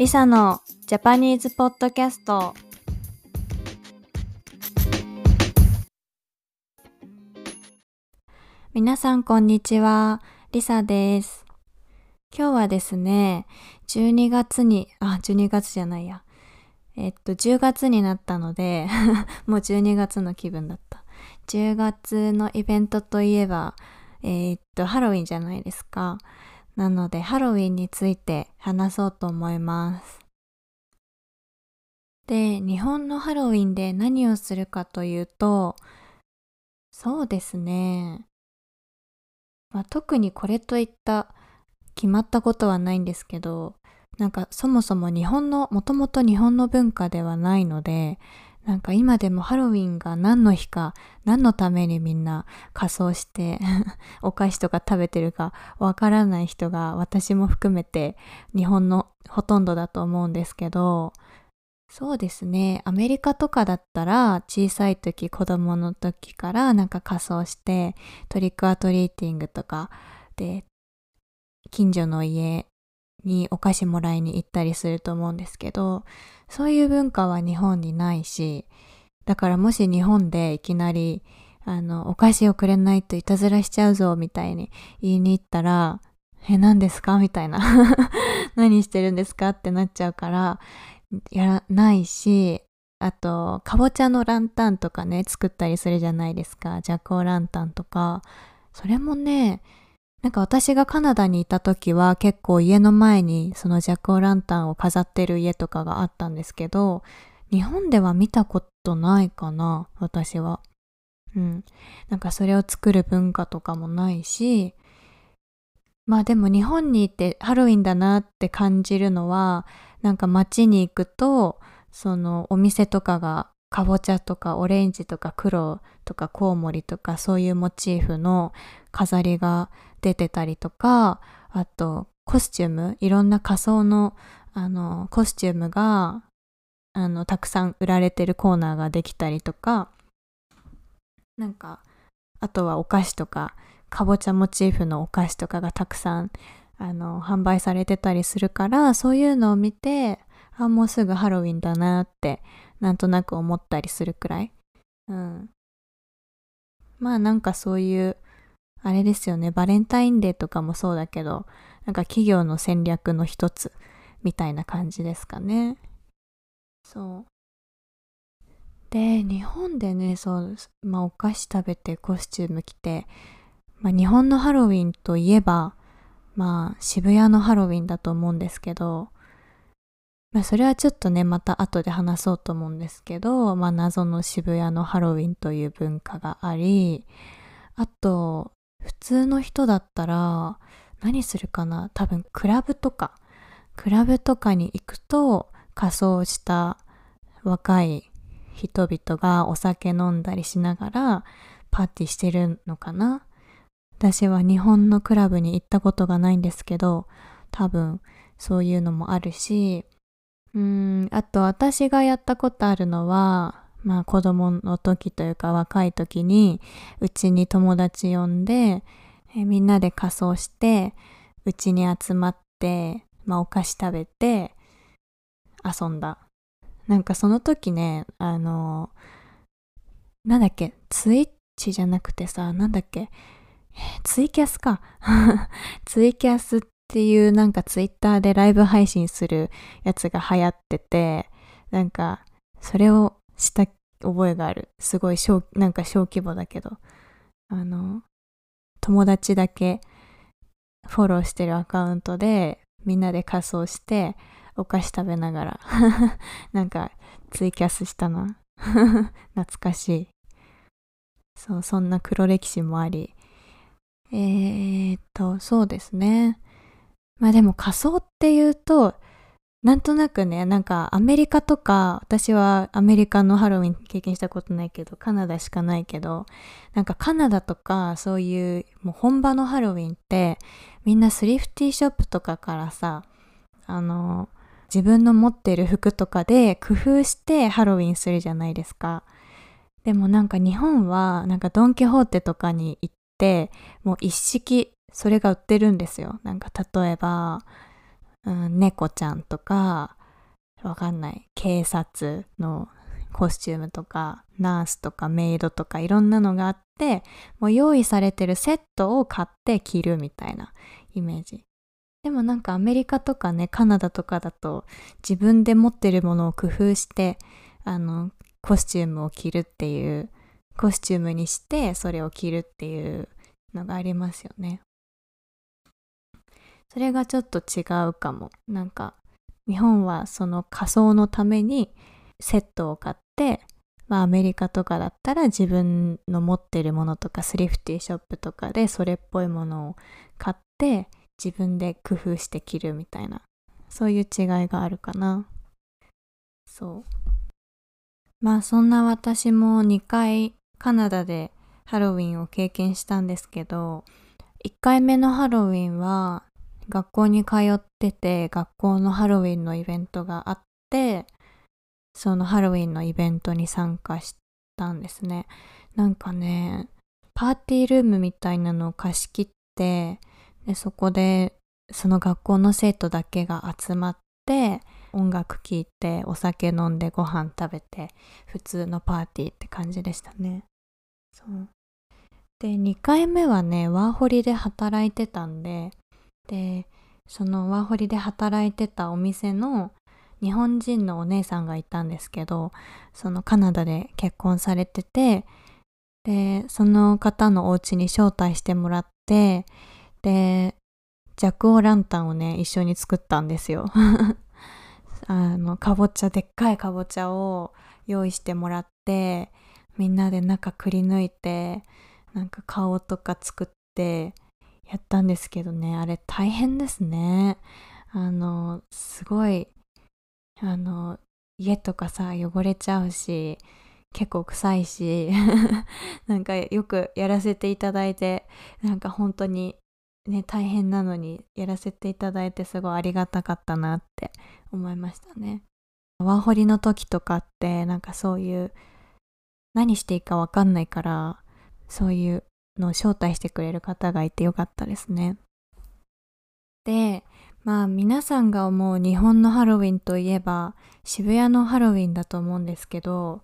リサのジャパニーズポッドキャスト。皆さんこんにちは。リサです。今日はですね12月にあ12月じゃないや。えっと10月になったので もう12月の気分だった。10月のイベントといえばえー、っとハロウィンじゃないですか。なのでハロウィンについて話そうと思います。で、日本のハロウィンで何をするかというと、そうですね。まあ、特にこれといった決まったことはないんですけど、なんかそもそも日本の、もともと日本の文化ではないので、なんか今でもハロウィンが何の日か何のためにみんな仮装して お菓子とか食べてるかわからない人が私も含めて日本のほとんどだと思うんですけどそうですね。アメリカとかだったら小さい時子供の時からなんか仮装してトリックアトリーティングとかで近所の家にお菓子もらいに行ったりすると思うんですけどそういう文化は日本にないし、だからもし日本でいきなり、あの、お菓子をくれないといたずらしちゃうぞ、みたいに言いに行ったら、え、何ですか？みたいな。何してるんですか？ってなっちゃうから、やらないし、あと、かぼちゃのランタンとかね、作ったりするじゃないですか。ジャコーランタンとか。それもね、なんか私がカナダにいた時は結構家の前にそのジャック・オ・ランタンを飾ってる家とかがあったんですけど、日本では見たことないかな、私は。うん。なんかそれを作る文化とかもないし、まあでも日本にいてハロウィンだなって感じるのは、なんか街に行くと、そのお店とかがかぼちゃとかオレンジとか黒とかコウモリとかそういうモチーフの飾りが出てたりとか、あとコスチューム、いろんな仮装のあのコスチュームがあのたくさん売られてるコーナーができたりとか、なんかあとはお菓子とかかぼちゃモチーフのお菓子とかがたくさんあの販売されてたりするからそういうのを見てあもうすぐハロウィンだなってなんとなく思ったりするくらい、うん、まあなんかそういうあれですよね、バレンタインデーとかもそうだけど、なんか企業の戦略の一つみたいな感じですかね。そう。で、日本でね、そう、まあお菓子食べてコスチューム着て、まあ日本のハロウィンといえば、まあ渋谷のハロウィンだと思うんですけど、まあそれはちょっとね、また後で話そうと思うんですけど、まあ謎の渋谷のハロウィンという文化があり、あと、普通の人だったら何するかな？多分クラブとか。クラブとかに行くと仮装した若い人々がお酒飲んだりしながらパーティーしてるのかな？私は日本のクラブに行ったことがないんですけど多分そういうのもあるし。うーんあと私がやったことあるのはまあ子供の時というか若い時にうちに友達呼んで、えみんなで仮装してうちに集まって、まあお菓子食べて遊んだ。なんかその時ね、あの、なんだっけ、ツイッチじゃなくてさ、なんだっけ、ツイキャスか。ツイキャスっていうなんかツイッターでライブ配信するやつが流行ってて、なんかそれをした覚えがある。すごい小、なんか小規模だけど。あの、友達だけフォローしてるアカウントでみんなで仮装してお菓子食べながら なんかツイキャスしたな 懐かしい。そう、そんな黒歴史もあり。えー、っと、そうですね。まあでも仮装っていうと、なんとなくね、なんかアメリカとか、私はアメリカのハロウィン経験したことないけど、カナダしかないけど、なんかカナダとかそういうもう本場のハロウィンって、みんなスリフティショップとかからさ、あの、自分の持ってる服とかで工夫してハロウィンするじゃないですか。でもなんか日本はなんかドン・キホーテとかに行って、もう一式それが売ってるんですよ。なんか例えば、うん、猫ちゃんとか、わかんない、警察のコスチュームとか、ナースとかメイドとかいろんなのがあって、もう用意されてるセットを買って着るみたいなイメージ。でもなんかアメリカとかね、カナダとかだと自分で持ってるものを工夫して、あの、コスチュームを着るっていう、コスチュームにしてそれを着るっていうのがありますよね。それがちょっと違うかも。なんか日本はその仮装のためにセットを買って、まあアメリカとかだったら自分の持ってるものとかスリフティショップとかでそれっぽいものを買って自分で工夫して着るみたいなそういう違いがあるかな。そう。まあそんな私も2回カナダでハロウィンを経験したんですけど1回目のハロウィンは学校に通ってて学校のハロウィンのイベントがあってそのハロウィンのイベントに参加したんですね。なんかねパーティールームみたいなのを貸し切ってでそこでその学校の生徒だけが集まって音楽聴いてお酒飲んでご飯食べて普通のパーティーって感じでしたね。そう。で2回目はねワーホリで働いてたんででそのワーホリで働いてたお店の日本人のお姉さんがいたんですけどそのカナダで結婚されててでその方のお家に招待してもらってでジャク・オ・ランタンをね一緒に作ったんですよ。あのかぼちゃでっかいかぼちゃを用意してもらってみんなで中くり抜いてなんか顔とか作ってやったんですけどね。あれ大変ですね。あのすごいあの家とかさ汚れちゃうし結構臭いし なんかよくやらせていただいてなんか本当にね大変なのにやらせていただいてすごいありがたかったなって思いましたね。ワーホリの時とかってなんかそういう何していいかわかんないからそういうの招待してくれる方がいてよかったですね。でまあ皆さんが思う日本のハロウィンといえば渋谷のハロウィンだと思うんですけど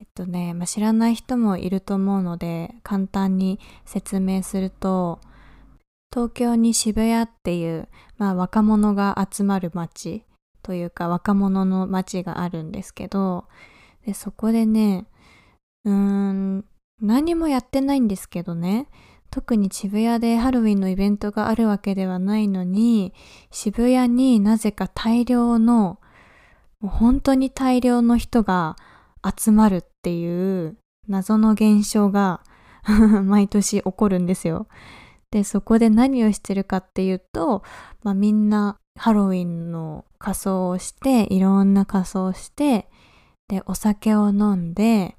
えっとね、まあ、知らない人もいると思うので簡単に説明すると東京に渋谷っていう、まあ、若者が集まる街というか若者の街があるんですけどでそこでねうーん何もやってないんですけどね特に渋谷でハロウィンのイベントがあるわけではないのに渋谷になぜか大量のもう本当に大量の人が集まるっていう謎の現象が 毎年起こるんですよ。でそこで何をしてるかっていうと、まあ、みんなハロウィンの仮装をしていろんな仮装をしてでお酒を飲んで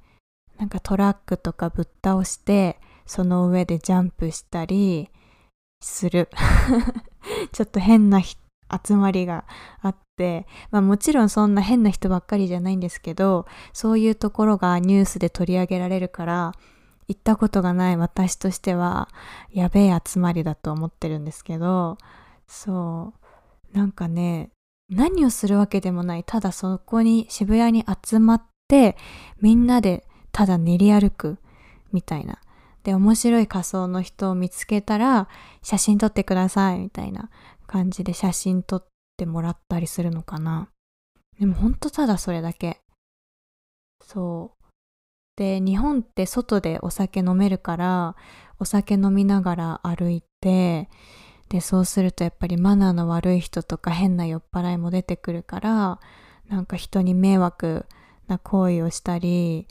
なんかトラックとかぶっ倒してその上でジャンプしたりする。ちょっと変な集まりがあって、まあもちろんそんな変な人ばっかりじゃないんですけど、そういうところがニュースで取り上げられるから、行ったことがない私としては、やべえ集まりだと思ってるんですけど、そう、なんかね、何をするわけでもない、ただそこに渋谷に集まって、みんなでただ練り歩くみたいな。で面白い仮装の人を見つけたら写真撮ってくださいみたいな感じで写真撮ってもらったりするのかな。でもほんとただそれだけ。そう。で日本って外でお酒飲めるからお酒飲みながら歩いてでそうするとやっぱりマナーの悪い人とか変な酔っ払いも出てくるからなんか人に迷惑な行為をしたり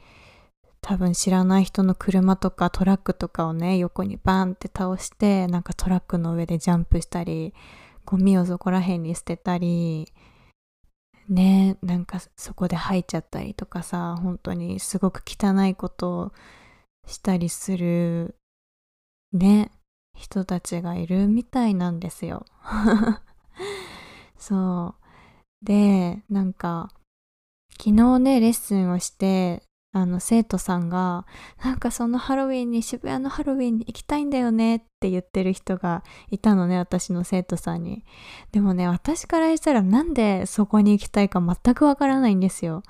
多分知らない人の車とかトラックとかをね横にバンって倒してなんかトラックの上でジャンプしたりゴミをそこら辺に捨てたりねなんかそこで吐いちゃったりとかさ本当にすごく汚いことをしたりするね人たちがいるみたいなんですよ。そう。でなんか昨日ねレッスンをしてあの生徒さんがなんかそのハロウィンに渋谷のハロウィンに行きたいんだよねって言ってる人がいたのね私の生徒さんに。でもね私からしたらなんでそこに行きたいか全くわからないんですよ。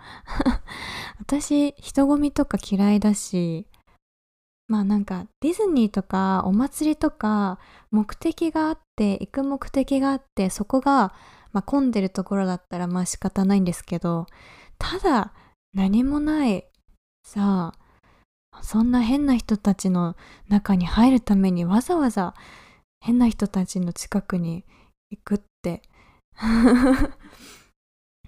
私人混みとか嫌いだしまあなんかディズニーとかお祭りとか目的があって行く目的があってそこが、まあ、混んでるところだったらまあ仕方ないんですけどただ何もないさあそんな変な人たちの中に入るためにわざわざ変な人たちの近くに行くって。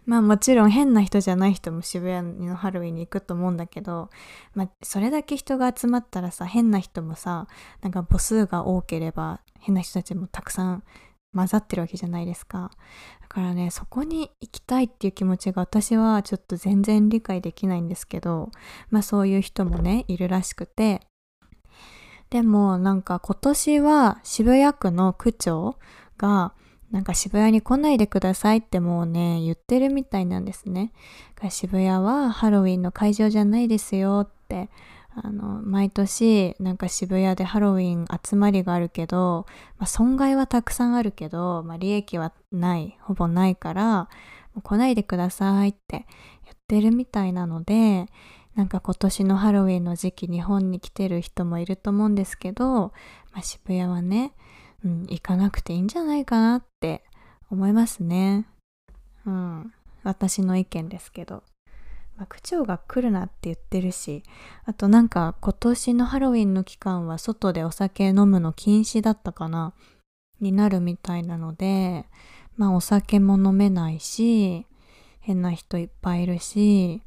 まあもちろん変な人じゃない人も渋谷のハロウィンに行くと思うんだけど、まあそれだけ人が集まったらさ、変な人もさ、なんか母数が多ければ変な人たちもたくさん混ざってるわけじゃないですか。だからね、そこに行きたいっていう気持ちが私はちょっと全然理解できないんですけど、まあそういう人もね、いるらしくて、でもなんか今年は渋谷区の区長がなんか渋谷に来ないでくださいってもうね、言ってるみたいなんですね。渋谷はハロウィンの会場じゃないですよって、あの、毎年なんか渋谷でハロウィン集まりがあるけど、まあ、損害はたくさんあるけど、まあ、利益はない、ほぼないから、来ないでくださいって言ってるみたいなので、なんか今年のハロウィンの時期日本に来てる人もいると思うんですけど、まあ、渋谷はね、うん、行かなくていいんじゃないかなって思いますね。うん。私の意見ですけど。区長が来るなって言ってるし、あとなんか今年のハロウィンの期間は外でお酒飲むの禁止だったかなになるみたいなので、まあお酒も飲めないし、変な人いっぱいいるし、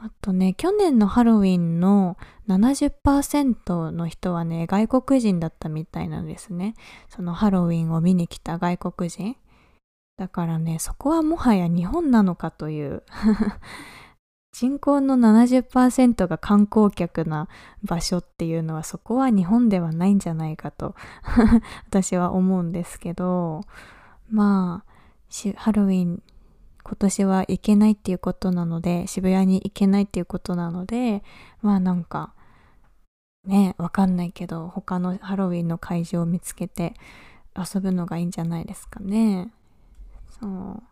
あとね、去年のハロウィンの70%の人はね、外国人だったみたいなんですね。そのハロウィンを見に来た外国人。だからね、そこはもはや日本なのかという人口の70%が観光客な場所っていうのはそこは日本ではないんじゃないかと 私は思うんですけど、まあ、ハロウィン今年は行けないっていうことなので、渋谷に行けないっていうことなので、まあなんか、ね、わかんないけど、他のハロウィンの会場を見つけて遊ぶのがいいんじゃないですかね。そう。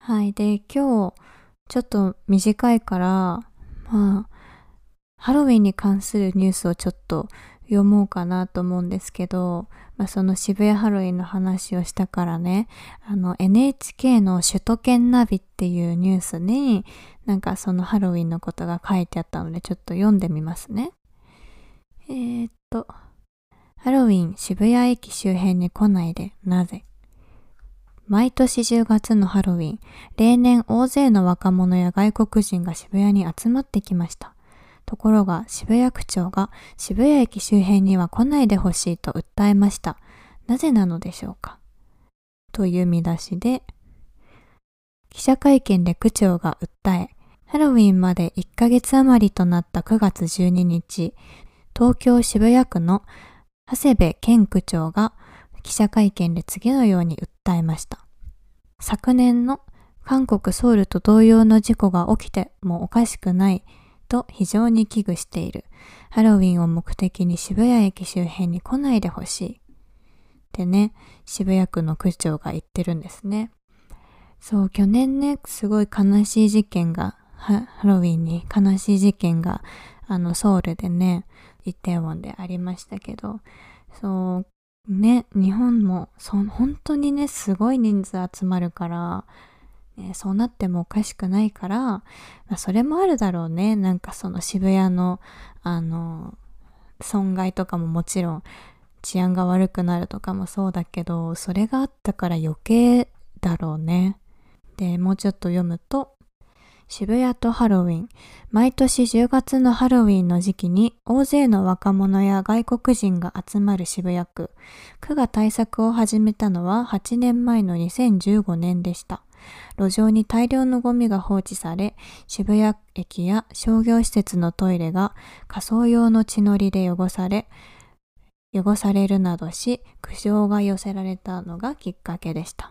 はい。で、今日、ちょっと短いから、まあ、ハロウィンに関するニュースをちょっと読もうかなと思うんですけど、まあ、その渋谷ハロウィンの話をしたからね、あの NHK の首都圏ナビっていうニュースになんかそのハロウィンのことが書いてあったのでちょっと読んでみますね。えー、っと、ハロウィン渋谷駅周辺に来ないでなぜ？毎年10月のハロウィン、例年大勢の若者や外国人が渋谷に集まってきました。ところが渋谷区長が渋谷駅周辺には来ないでほしいと訴えました。なぜなのでしょうか？という見出しで、記者会見で区長が訴え、ハロウィンまで1ヶ月余りとなった9月12日、東京渋谷区の長谷部健区長が記者会見で次のように訴えました。昨年の韓国ソウルと同様の事故が起きてもおかしくないと非常に危惧している。ハロウィンを目的に渋谷駅周辺に来ないでほしい。ってね、渋谷区の区長が言ってるんですね。そう、去年ね、すごい悲しい事件が、ハロウィンに悲しい事件が、あの、ソウルでね、イテウォンでありましたけど、そう、ね、日本も、そ本当にね、すごい人数集まるから、ね、そうなってもおかしくないから、まあ、それもあるだろうね。なんかその渋谷の、あの、損害とかももちろん治安が悪くなるとかもそうだけど、それがあったから余計だろうね。で、もうちょっと読むと、渋谷とハロウィン。毎年10月のハロウィンの時期に大勢の若者や外国人が集まる渋谷区。区が対策を始めたのは8年前の2015年でした。路上に大量のゴミが放置され、渋谷駅や商業施設のトイレが仮装用の血のりで汚され、汚されるなどし、苦情が寄せられたのがきっかけでした。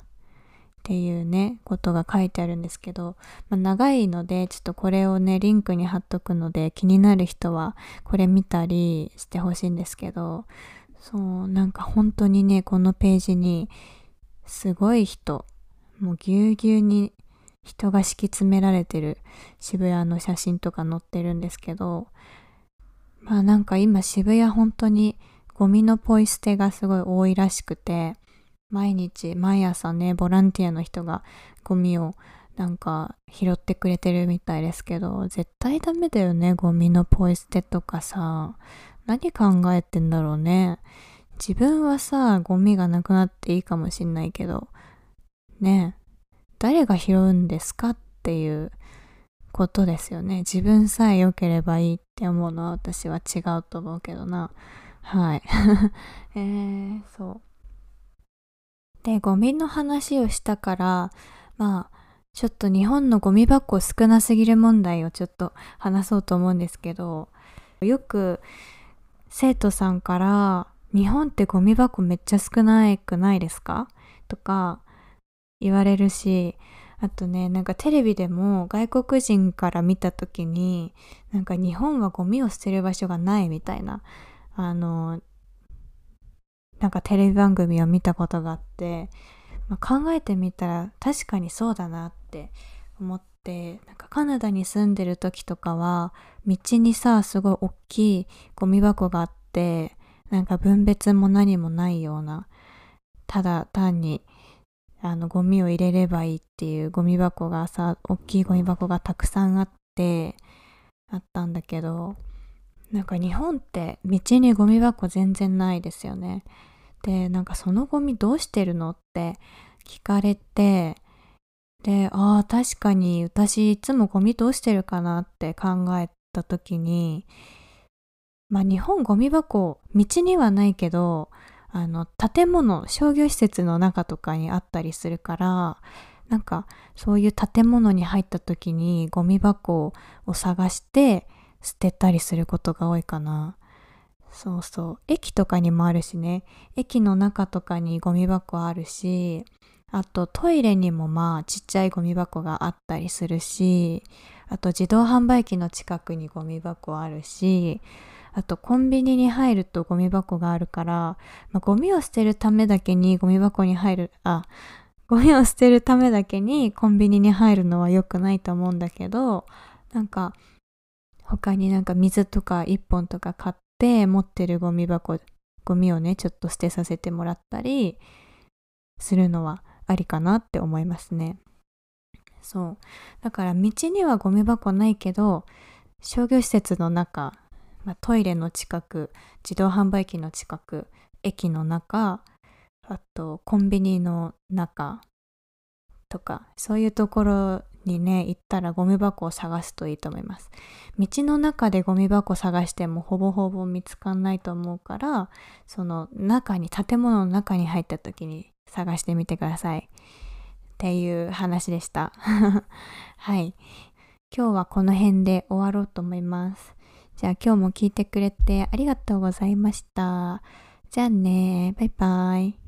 っていうね、ことが書いてあるんですけど、まあ、長いので、ちょっとこれをね、リンクに貼っとくので、気になる人はこれ見たりしてほしいんですけど、そう、なんか本当にね、このページに、すごい人、もうぎゅうぎゅうに人が敷き詰められてる渋谷の写真とか載ってるんですけど、まあなんか今渋谷本当にゴミのポイ捨てがすごい多いらしくて、毎日毎朝ね、ボランティアの人がゴミをなんか拾ってくれてるみたいですけど、絶対ダメだよね、ゴミのポイ捨てとかさ。何考えてんだろうね。自分はさ、ゴミがなくなっていいかもしんないけど、ね誰が拾うんですかっていうことですよね。自分さえ良ければいいって思うのは私は違うと思うけどな。はい。えー、そう。で、ゴミの話をしたから、まあ、ちょっと日本のゴミ箱少なすぎる問題をちょっと話そうと思うんですけど、よく生徒さんから日本ってゴミ箱めっちゃ少ないくないですか？とか言われるし、あとね、なんかテレビでも外国人から見た時に、なんか日本はゴミを捨てる場所がないみたいな、あの、なんかテレビ番組を見たことがあって、まあ、考えてみたら確かにそうだなって思って、なんかカナダに住んでる時とかは、道にさ、すごい大きいゴミ箱があって、なんか分別も何もないような、ただ単にあのゴミを入れればいいっていうゴミ箱がさ大きいゴミ箱がたくさんあってあったんだけどなんか日本って道にゴミ箱全然ないですよね。でなんかそのゴミどうしてるのって聞かれてでああ確かに私いつもゴミどうしてるかなって考えた時にまあ日本ゴミ箱道にはないけどあの建物商業施設の中とかにあったりするからなんかそういう建物に入った時にゴミ箱を探して捨てたりすることが多いかな。そうそう。駅とかにもあるしね。駅の中とかにゴミ箱あるしあとトイレにもまあちっちゃいゴミ箱があったりするしあと自動販売機の近くにゴミ箱あるしあとコンビニに入るとゴミ箱があるから、まあ、ゴミを捨てるためだけにゴミ箱に入る、あ、ゴミを捨てるためだけにコンビニに入るのは良くないと思うんだけど、なんか他になんか水とか1本とか買って持ってるゴミ箱、ゴミをね、ちょっと捨てさせてもらったりするのはありかなって思いますね。そう。だから道にはゴミ箱ないけど、商業施設の中まあ、トイレの近く自動販売機の近く駅の中あとコンビニの中とかそういうところにね行ったらゴミ箱を探すといいと思います。道の中でゴミ箱探してもほぼほぼ見つかんないと思うからその中に建物の中に入った時に探してみてください。っていう話でした。はい。今日はこの辺で終わろうと思います。じゃあ今日も聞いてくれてありがとうございました。じゃあね、バイバイ。